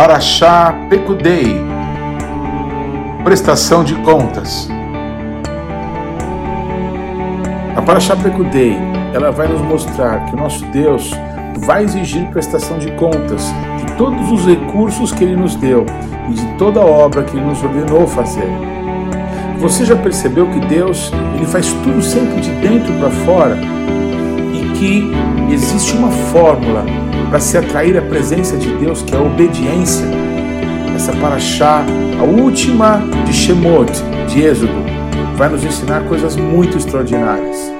Paraxá Pecudei Prestação de contas. A Paraxá Pecudei ela vai nos mostrar que o nosso Deus vai exigir prestação de contas de todos os recursos que Ele nos deu e de toda a obra que Ele nos ordenou fazer. Você já percebeu que Deus ele faz tudo sempre de dentro para fora que existe uma fórmula para se atrair a presença de Deus, que é a obediência. Essa paraxá, a última de Shemot, de Êxodo, vai nos ensinar coisas muito extraordinárias.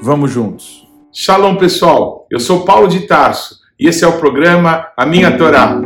Vamos juntos. Shalom, pessoal. Eu sou Paulo de Tarso e esse é o programa A Minha Torá.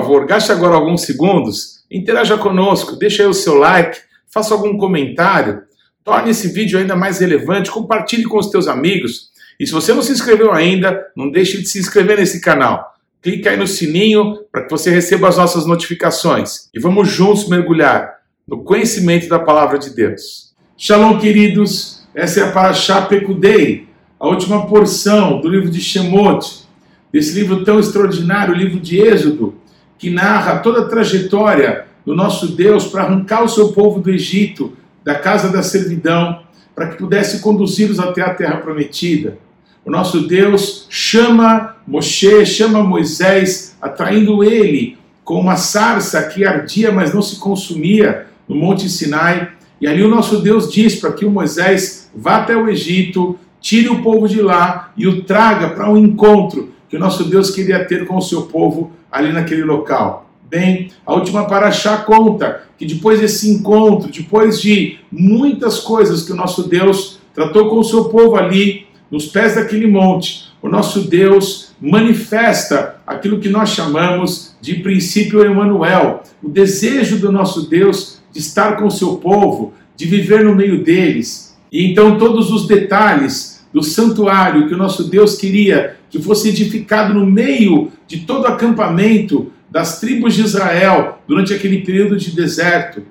Favor, gaste agora alguns segundos, interaja conosco, deixe aí o seu like, faça algum comentário, torne esse vídeo ainda mais relevante, compartilhe com os teus amigos. E se você não se inscreveu ainda, não deixe de se inscrever nesse canal. Clique aí no sininho para que você receba as nossas notificações. E vamos juntos mergulhar no conhecimento da palavra de Deus. Shalom, queridos. Essa é a Parashá Pekudei, a última porção do livro de Shemot, desse livro tão extraordinário, o livro de Êxodo, que narra toda a trajetória do nosso Deus para arrancar o seu povo do Egito, da casa da servidão, para que pudesse conduzi-los até a terra prometida. O nosso Deus chama Moshe, chama Moisés, atraindo ele com uma sarça que ardia, mas não se consumia no Monte Sinai. E ali o nosso Deus diz para que o Moisés vá até o Egito, tire o povo de lá e o traga para um encontro que o nosso Deus queria ter com o seu povo ali naquele local. Bem, a última paraxá conta que depois desse encontro, depois de muitas coisas que o nosso Deus tratou com o seu povo ali, nos pés daquele monte, o nosso Deus manifesta aquilo que nós chamamos de princípio Emanuel, o desejo do nosso Deus de estar com o seu povo, de viver no meio deles. E então todos os detalhes do santuário que o nosso Deus queria que fosse edificado no meio de todo o acampamento das tribos de Israel durante aquele período de deserto,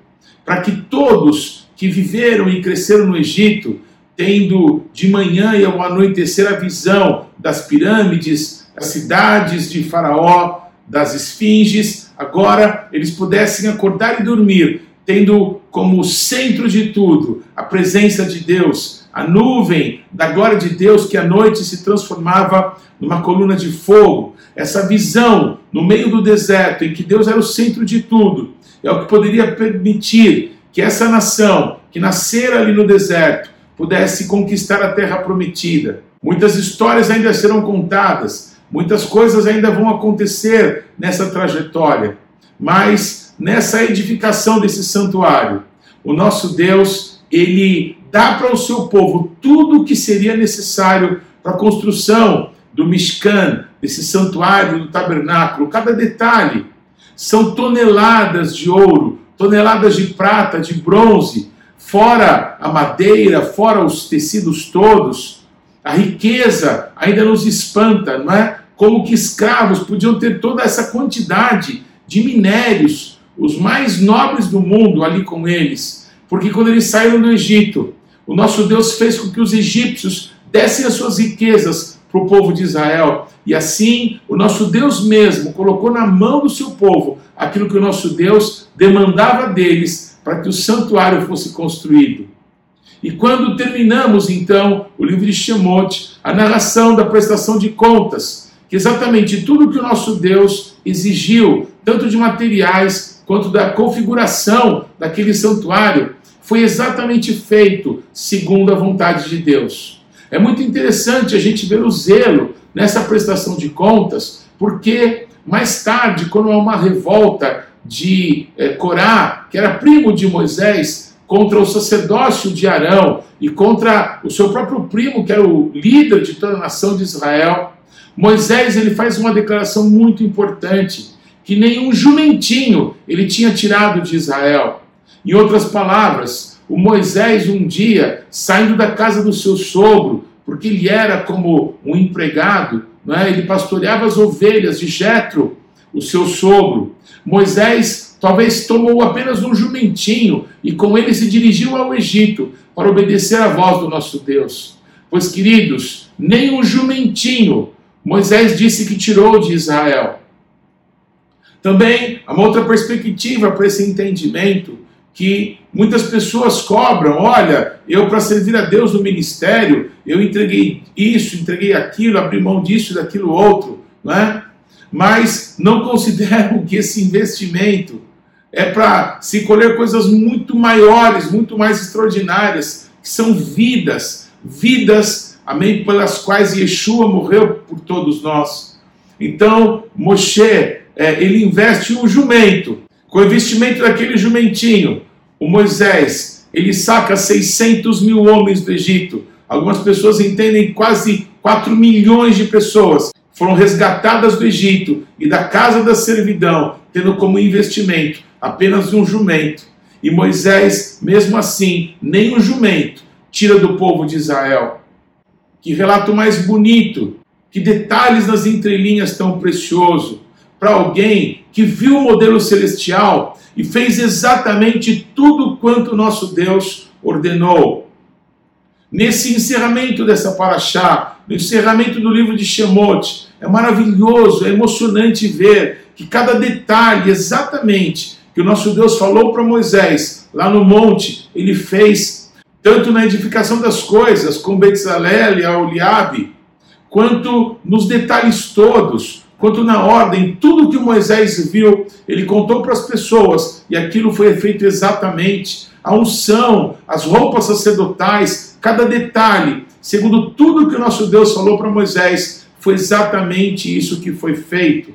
para que todos que viveram e cresceram no Egito, tendo de manhã e ao anoitecer a visão das pirâmides, das cidades de Faraó, das esfinges, agora eles pudessem acordar e dormir, tendo como centro de tudo a presença de Deus, a nuvem da glória de Deus que à noite se transformava numa coluna de fogo. Essa visão no meio do deserto, em que Deus era o centro de tudo, é o que poderia permitir que essa nação, que nascera ali no deserto, pudesse conquistar a terra prometida. Muitas histórias ainda serão contadas, muitas coisas ainda vão acontecer nessa trajetória, mas nessa edificação desse santuário, o nosso Deus, ele dá para o seu povo tudo o que seria necessário para a construção do Mishkan, desse santuário, do tabernáculo, cada detalhe. São toneladas de ouro, toneladas de prata, de bronze, fora a madeira, fora os tecidos todos. A riqueza ainda nos espanta, não é? Como que escravos podiam ter toda essa quantidade de minérios, os mais nobres do mundo ali com eles. Porque quando eles saíram do Egito, o nosso Deus fez com que os egípcios dessem as suas riquezas para o povo de Israel. E assim, o nosso Deus mesmo colocou na mão do seu povo aquilo que o nosso Deus demandava deles para que o santuário fosse construído. E quando terminamos, então, o livro de Shemot, a narração da prestação de contas, que exatamente tudo que o nosso Deus exigiu, tanto de materiais quanto da configuração daquele santuário, foi exatamente feito segundo a vontade de Deus. É muito interessante a gente ver o zelo nessa prestação de contas, porque mais tarde, quando há uma revolta de é, Corá, que era primo de Moisés, contra o sacerdócio de Arão e contra o seu próprio primo, que era o líder de toda a nação de Israel, Moisés ele faz uma declaração muito importante, que nenhum jumentinho ele tinha tirado de Israel. Em outras palavras, o Moisés um dia, saindo da casa do seu sogro, porque ele era como um empregado, é? ele pastoreava as ovelhas de Jetro, o seu sogro. Moisés talvez tomou apenas um jumentinho e com ele se dirigiu ao Egito para obedecer à voz do nosso Deus. Pois, queridos, nem um jumentinho Moisés disse que tirou de Israel. Também uma outra perspectiva para esse entendimento que muitas pessoas cobram. Olha, eu para servir a Deus no ministério, eu entreguei isso, entreguei aquilo, abri mão disso, daquilo outro, não é? Mas não consideram que esse investimento é para se colher coisas muito maiores, muito mais extraordinárias, que são vidas, vidas amém, pelas quais Yeshua morreu por todos nós. Então, Moshe, é, ele investe um jumento. Com o investimento daquele jumentinho, o Moisés, ele saca 600 mil homens do Egito. Algumas pessoas entendem quase 4 milhões de pessoas foram resgatadas do Egito e da casa da servidão, tendo como investimento apenas um jumento. E Moisés, mesmo assim, nem um jumento tira do povo de Israel. Que relato mais bonito, que detalhes nas entrelinhas tão precioso para alguém que viu o modelo celestial e fez exatamente tudo quanto nosso Deus ordenou. Nesse encerramento dessa paraxá, no encerramento do livro de Shemot, é maravilhoso, é emocionante ver que cada detalhe exatamente que o nosso Deus falou para Moisés lá no monte, ele fez tanto na edificação das coisas, com Betzalel e Auliabe, quanto nos detalhes todos, quanto na ordem, tudo que Moisés viu, ele contou para as pessoas, e aquilo foi feito exatamente. A unção, as roupas sacerdotais, cada detalhe, segundo tudo que o nosso Deus falou para Moisés, foi exatamente isso que foi feito.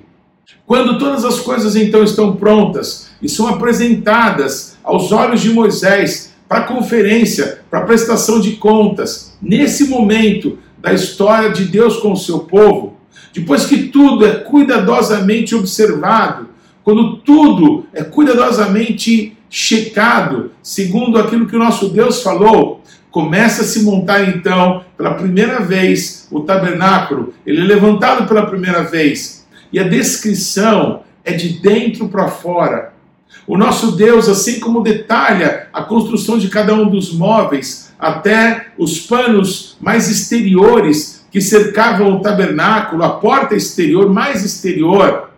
Quando todas as coisas então estão prontas e são apresentadas aos olhos de Moisés, para conferência, para prestação de contas, nesse momento da história de Deus com o seu povo, depois que tudo é cuidadosamente observado, quando tudo é cuidadosamente checado, segundo aquilo que o nosso Deus falou, começa a se montar então, pela primeira vez, o tabernáculo, ele é levantado pela primeira vez, e a descrição é de dentro para fora. O nosso Deus, assim como detalha a construção de cada um dos móveis, até os panos mais exteriores que cercavam o tabernáculo, a porta exterior mais exterior,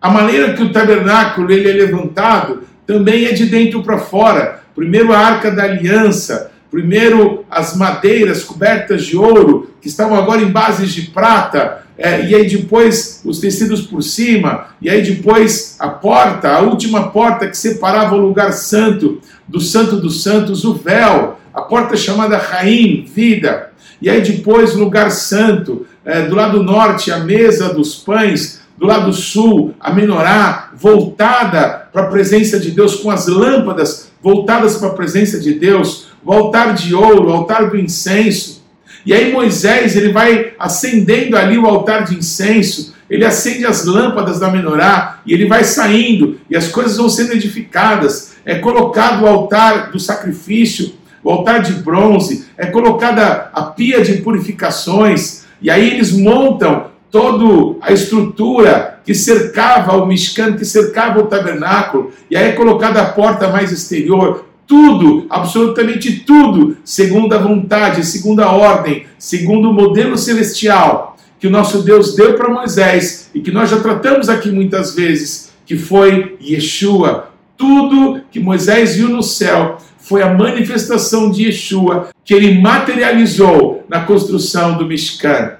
a maneira que o tabernáculo ele é levantado também é de dentro para fora. Primeiro a arca da aliança, primeiro as madeiras cobertas de ouro, que estavam agora em bases de prata, é, e aí depois os tecidos por cima, e aí depois a porta, a última porta que separava o lugar santo do santo dos santos, o véu, a porta chamada Raim, vida, e aí depois lugar santo, é, do lado norte a mesa dos pães, do lado sul a menorá, voltada para a presença de Deus, com as lâmpadas voltadas para a presença de Deus, o altar de ouro, o altar do incenso, e aí Moisés, ele vai acendendo ali o altar de incenso, ele acende as lâmpadas da menorá e ele vai saindo e as coisas vão sendo edificadas. É colocado o altar do sacrifício, o altar de bronze, é colocada a pia de purificações e aí eles montam toda a estrutura que cercava o Mishkan, que cercava o tabernáculo, e aí é colocada a porta mais exterior, tudo, absolutamente tudo, segundo a vontade, segundo a ordem, segundo o modelo celestial que o nosso Deus deu para Moisés e que nós já tratamos aqui muitas vezes, que foi Yeshua. Tudo que Moisés viu no céu foi a manifestação de Yeshua que ele materializou na construção do Mishkan.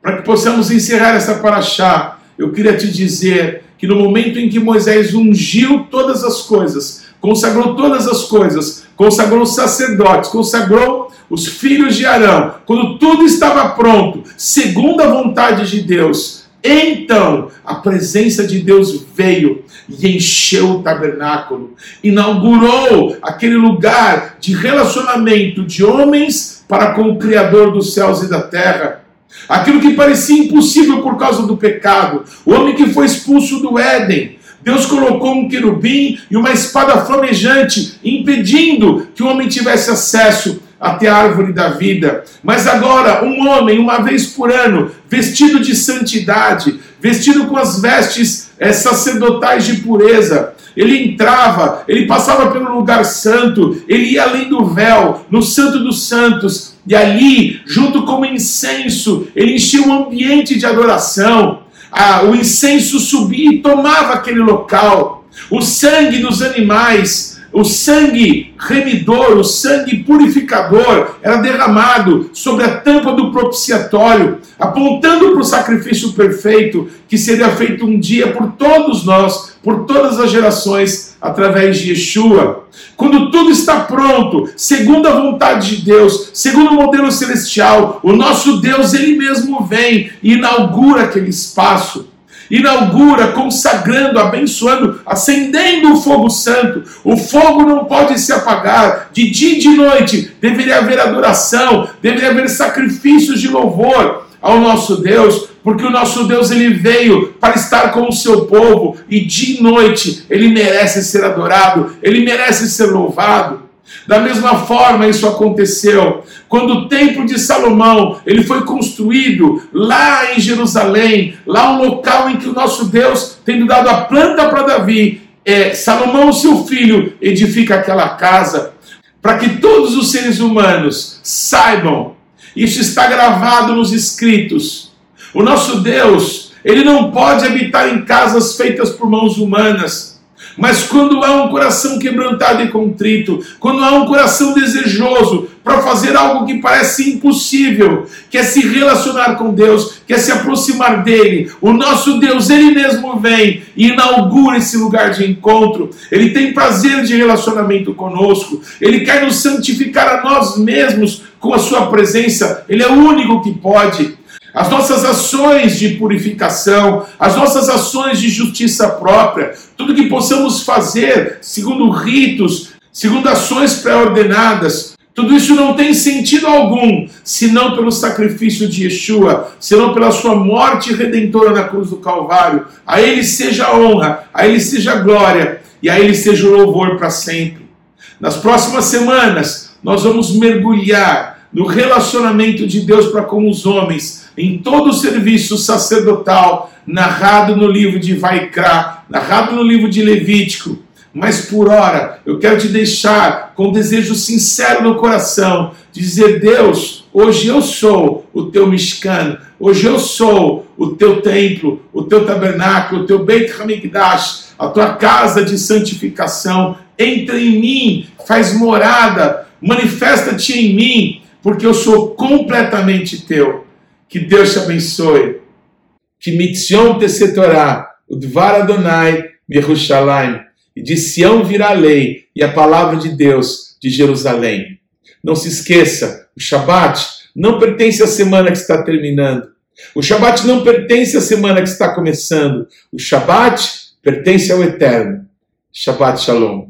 Para que possamos encerrar essa paraxá, eu queria te dizer que no momento em que Moisés ungiu todas as coisas, consagrou todas as coisas, consagrou os sacerdotes, consagrou os filhos de Arão, quando tudo estava pronto, segundo a vontade de Deus, então a presença de Deus veio e encheu o tabernáculo, inaugurou aquele lugar de relacionamento de homens para com o Criador dos céus e da terra. Aquilo que parecia impossível por causa do pecado. O homem que foi expulso do Éden. Deus colocou um querubim e uma espada flamejante, impedindo que o homem tivesse acesso até a árvore da vida. Mas agora, um homem, uma vez por ano, vestido de santidade, vestido com as vestes é, sacerdotais de pureza, ele entrava, ele passava pelo lugar santo, ele ia além do véu, no Santo dos Santos, e ali, junto com o incenso, ele enchia um ambiente de adoração. Ah, o incenso subia e tomava aquele local. O sangue dos animais o sangue remidor, o sangue purificador era derramado sobre a tampa do propiciatório, apontando para o sacrifício perfeito que seria feito um dia por todos nós, por todas as gerações, através de Yeshua. Quando tudo está pronto, segundo a vontade de Deus, segundo o modelo celestial, o nosso Deus, ele mesmo vem e inaugura aquele espaço inaugura, consagrando, abençoando, acendendo o fogo santo. O fogo não pode se apagar. De dia e de noite deveria haver adoração, deveria haver sacrifícios de louvor ao nosso Deus, porque o nosso Deus ele veio para estar com o seu povo e de noite ele merece ser adorado, ele merece ser louvado. Da mesma forma, isso aconteceu quando o templo de Salomão ele foi construído lá em Jerusalém, lá um local em que o nosso Deus, tendo dado a planta para Davi, é, Salomão, seu filho, edifica aquela casa, para que todos os seres humanos saibam, isso está gravado nos escritos. O nosso Deus, ele não pode habitar em casas feitas por mãos humanas. Mas quando há um coração quebrantado e contrito, quando há um coração desejoso para fazer algo que parece impossível, que é se relacionar com Deus, que é se aproximar dele, o nosso Deus, ele mesmo vem e inaugura esse lugar de encontro. Ele tem prazer de relacionamento conosco, ele quer nos santificar a nós mesmos com a sua presença, ele é o único que pode as nossas ações de purificação, as nossas ações de justiça própria, tudo que possamos fazer segundo ritos, segundo ações pré-ordenadas, tudo isso não tem sentido algum, senão pelo sacrifício de Yeshua, senão pela sua morte redentora na cruz do Calvário. A Ele seja a honra, a Ele seja a glória e a Ele seja o louvor para sempre. Nas próximas semanas, nós vamos mergulhar no relacionamento de Deus para com os homens, em todo o serviço sacerdotal, narrado no livro de Vaikra, narrado no livro de Levítico. Mas por hora, eu quero te deixar com um desejo sincero no coração, de dizer: Deus, hoje eu sou o teu Mishkan, hoje eu sou o teu templo, o teu tabernáculo, o teu Beit Hamikdash, a tua casa de santificação. Entra em mim, faz morada, manifesta-te em mim, porque eu sou completamente teu. Que Deus te abençoe. Que mitzion tesetorá, o dvar Adonai, Yerushalayim. E de Sião virá a lei e a palavra de Deus de Jerusalém. Não se esqueça, o Shabat não pertence à semana que está terminando. O Shabat não pertence à semana que está começando. O Shabat pertence ao Eterno. Shabbat Shalom.